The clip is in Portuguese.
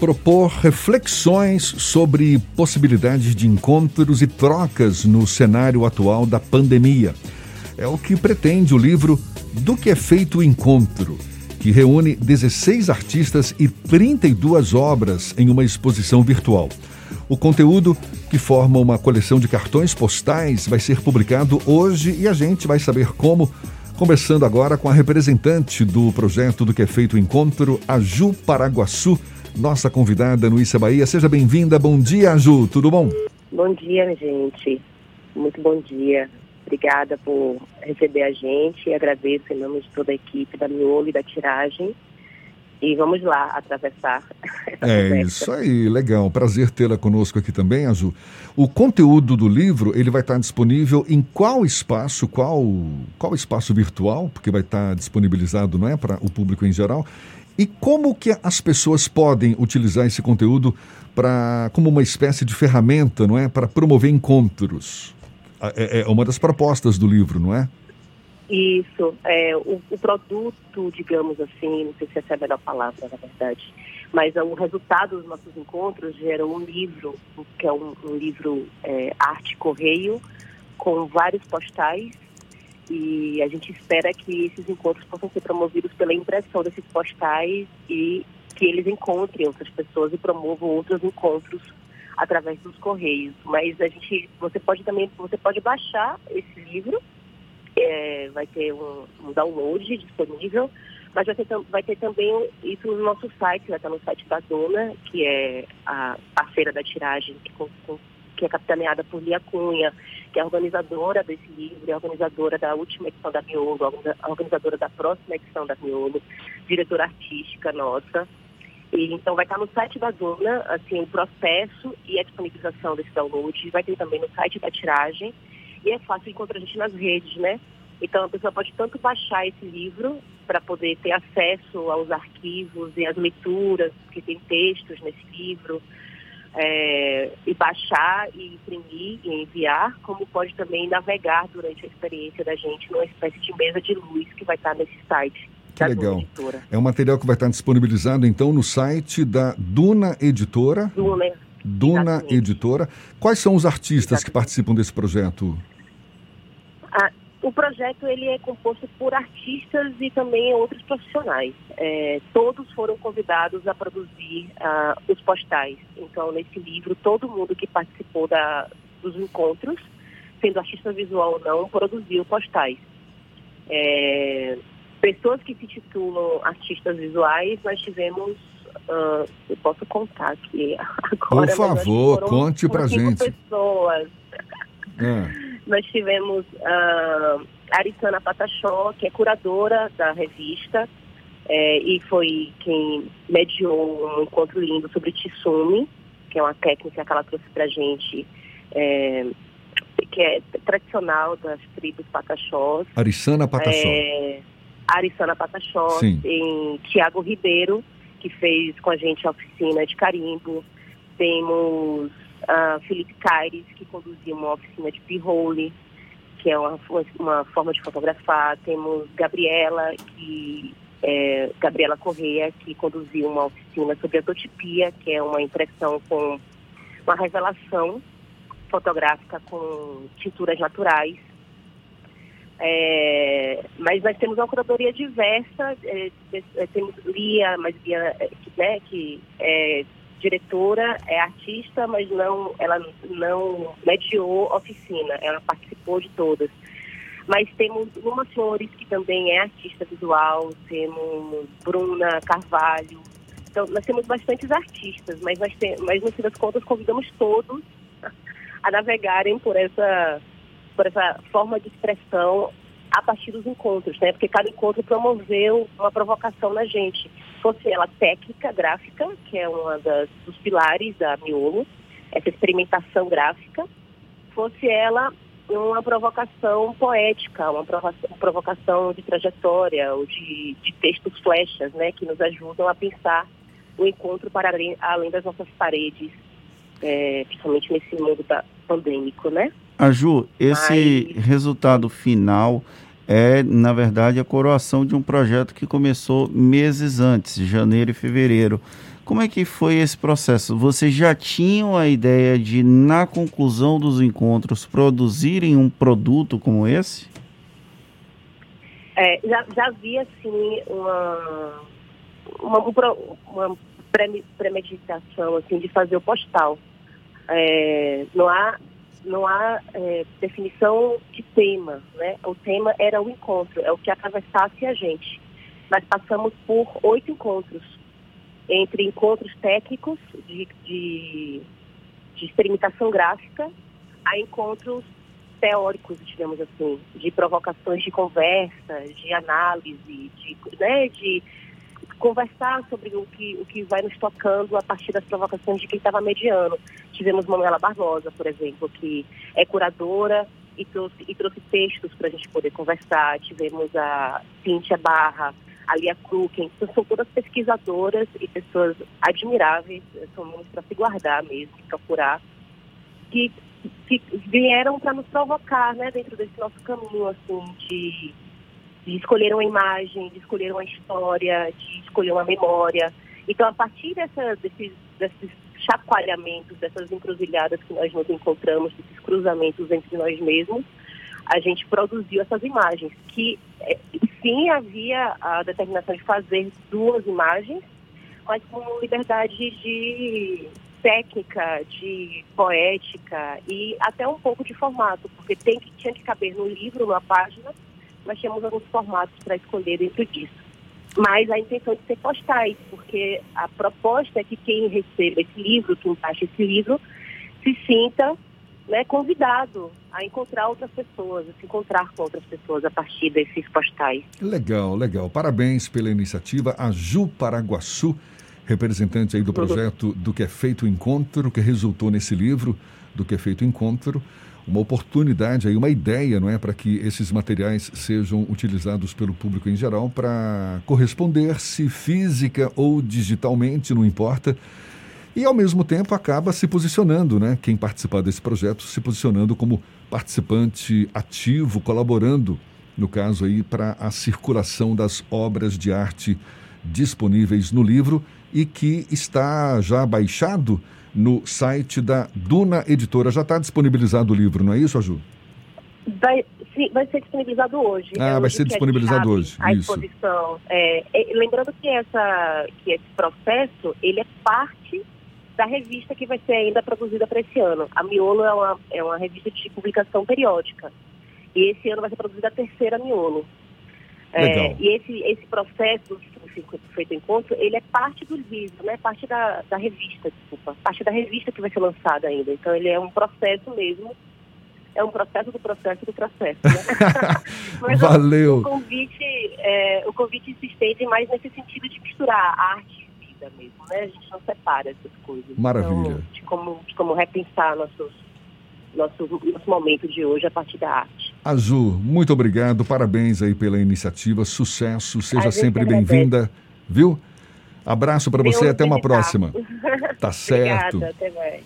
propor reflexões sobre possibilidades de encontros e trocas no cenário atual da pandemia. É o que pretende o livro Do que é feito o encontro, que reúne 16 artistas e 32 obras em uma exposição virtual. O conteúdo, que forma uma coleção de cartões postais, vai ser publicado hoje e a gente vai saber como Conversando agora com a representante do projeto do que é feito o encontro, a Ju Paraguaçu, nossa convidada Issa Bahia. Seja bem-vinda. Bom dia, Ju. Tudo bom? Bom dia, gente. Muito bom dia. Obrigada por receber a gente agradeço em nome de toda a equipe da Miolo e da Tiragem e vamos lá atravessar essa É conversa. isso aí, legal. Prazer tê-la conosco aqui também, Azul. O conteúdo do livro, ele vai estar disponível em qual espaço, qual, qual espaço virtual, porque vai estar disponibilizado, não é, para o público em geral. E como que as pessoas podem utilizar esse conteúdo para como uma espécie de ferramenta, não é, para promover encontros? É, é uma das propostas do livro, não é? Isso, é, o, o, produto, digamos assim, não sei se essa é a melhor palavra, na verdade, mas o resultado dos nossos encontros gerou um livro, que é um, um livro é, arte correio, com vários postais, e a gente espera que esses encontros possam ser promovidos pela impressão desses postais e que eles encontrem outras pessoas e promovam outros encontros através dos correios. Mas a gente, você pode também, você pode baixar esse livro é, vai ter um, um, download disponível, mas vai ter, vai ter também isso no nosso site, vai estar no site da Dona, que é a parceira da tiragem, que, que é capitaneada por Lia Cunha, que é organizadora desse livro, é organizadora da última edição da Miolo, organizadora da próxima edição da Miolo, diretora artística nossa. E, então vai estar no site da Dona, assim, o processo e a disponibilização desse download. Vai ter também no site da tiragem e é fácil encontrar a gente nas redes, né? Então a pessoa pode tanto baixar esse livro para poder ter acesso aos arquivos e às leituras, que tem textos nesse livro, é, e baixar e imprimir e enviar, como pode também navegar durante a experiência da gente numa espécie de mesa de luz que vai estar nesse site. Que legal. É um material que vai estar disponibilizado então no site da Duna Editora. Duna. Duna. Editora. Quais são os artistas Exatamente. que participam desse projeto? Ah, o projeto ele é composto por artistas e também outros profissionais. É, todos foram convidados a produzir ah, os postais. Então, nesse livro, todo mundo que participou da, dos encontros, sendo artista visual ou não, produziu postais. É, pessoas que se titulam artistas visuais, nós tivemos Uh, eu posso contar aqui agora. Por favor, conte pra gente. pessoas. É. Nós tivemos uh, Aritana Patachó, que é curadora da revista, é, e foi quem mediou um encontro lindo sobre Tsumi, que é uma técnica que ela trouxe para a gente, é, que é tradicional das tribos Pataxós. Arisana Pataxó. É, Arisana Pataxó. Tem Tiago Ribeiro, que fez com a gente a oficina de carimbo. Temos uh, Felipe Caires, que conduzia uma oficina de p-roll, que é uma, uma forma de fotografar. Temos Gabriela, que é, Gabriela Correia, que conduziu uma oficina sobre atotipia, que é uma impressão com uma revelação fotográfica com tinturas naturais. É, mas nós temos uma curadoria diversa, é, é, temos Lia, mas Lia, é, né, que é diretora, é artista, mas não, ela não mediou oficina, ela participou de todas. Mas temos Luma Flores, que também é artista visual, temos Bruna Carvalho. Então, nós temos bastantes artistas, mas, nós tem, mas no fim das contas convidamos todos a navegarem por essa, por essa forma de expressão a partir dos encontros, né? Porque cada encontro promoveu uma provocação na gente. Fosse ela técnica, gráfica, que é das, dos pilares da Miolo, essa experimentação gráfica, fosse ela uma provocação poética, uma provocação de trajetória, ou de, de textos flechas, né? Que nos ajudam a pensar o encontro para além, além das nossas paredes, é, principalmente nesse mundo da, pandêmico, né? A Ju, esse Mas... resultado final é, na verdade, a coroação de um projeto que começou meses antes, janeiro e fevereiro, Como é que foi esse processo? Vocês já tinham a ideia de, na conclusão dos encontros, produzirem um produto como esse? É, já, já havia, sim, uma, uma, uma premeditação assim, de fazer o postal. É, não há, não há é, definição de tema. Né? O tema era o encontro, é o que atravessasse a gente. Nós passamos por oito encontros, entre encontros técnicos de, de, de experimentação gráfica a encontros teóricos, digamos assim, de provocações de conversa, de análise, de, né, de conversar sobre o que, o que vai nos tocando a partir das provocações de quem estava mediando. Tivemos Manuela Barbosa, por exemplo, que é curadora e trouxe, e trouxe textos para a gente poder conversar. Tivemos a Cíntia Barra, a Lia Kruken, são todas pesquisadoras e pessoas admiráveis, são nomes para se guardar mesmo, procurar, que que vieram para nos provocar, né, dentro desse nosso caminho, assim, de, de escolher uma imagem, de escolher uma história, de escolher uma memória. Então, a partir dessa, desses, desses chacoalhamentos, dessas encruzilhadas que nós nos encontramos, desses cruzamentos entre nós mesmos, a gente produziu essas imagens, que é, sim havia a determinação de fazer duas imagens, mas com liberdade de técnica, de poética e até um pouco de formato, porque tem que, tinha que caber no livro, numa página, nós tínhamos alguns formatos para escolher dentro disso. Mas a intenção de ser postais, porque a proposta é que quem receba esse livro, quem baixa esse livro, se sinta né, convidado a encontrar outras pessoas, a se encontrar com outras pessoas a partir desses postais. Legal, legal. Parabéns pela iniciativa. A Ju Paraguaçu representante aí do projeto do que é feito o encontro, que resultou nesse livro do que é feito o encontro, uma oportunidade aí, uma ideia, não é, para que esses materiais sejam utilizados pelo público em geral para corresponder-se física ou digitalmente, não importa. E ao mesmo tempo acaba se posicionando, né? Quem participar desse projeto se posicionando como participante ativo, colaborando, no caso aí, para a circulação das obras de arte disponíveis no livro e que está já baixado no site da Duna Editora. Já está disponibilizado o livro, não é isso, Aju? Vai, sim, vai ser disponibilizado hoje. Ah, é vai ser disponibilizado hoje. A isso. exposição. É, é, lembrando que, essa, que esse processo ele é parte da revista que vai ser ainda produzida para esse ano. A Miolo é uma, é uma revista de publicação periódica. E esse ano vai ser produzida a terceira Miolo. É, e esse, esse processo feito encontro, ele é parte do livro, né? Parte da, da revista, desculpa. Parte da revista que vai ser lançada ainda. Então ele é um processo mesmo. É um processo do processo do processo. Né? Valeu. O, o convite, é, o convite se estende mais nesse sentido de misturar arte e vida mesmo, né? A gente não separa essas coisas. Maravilha. Então, de, como, de como repensar nossos nosso, nosso momento de hoje a partir da arte. Azul, muito obrigado, parabéns aí pela iniciativa, sucesso, seja sempre bem-vinda, viu? Abraço para você, até uma próxima. Tá certo. Obrigada, até mais.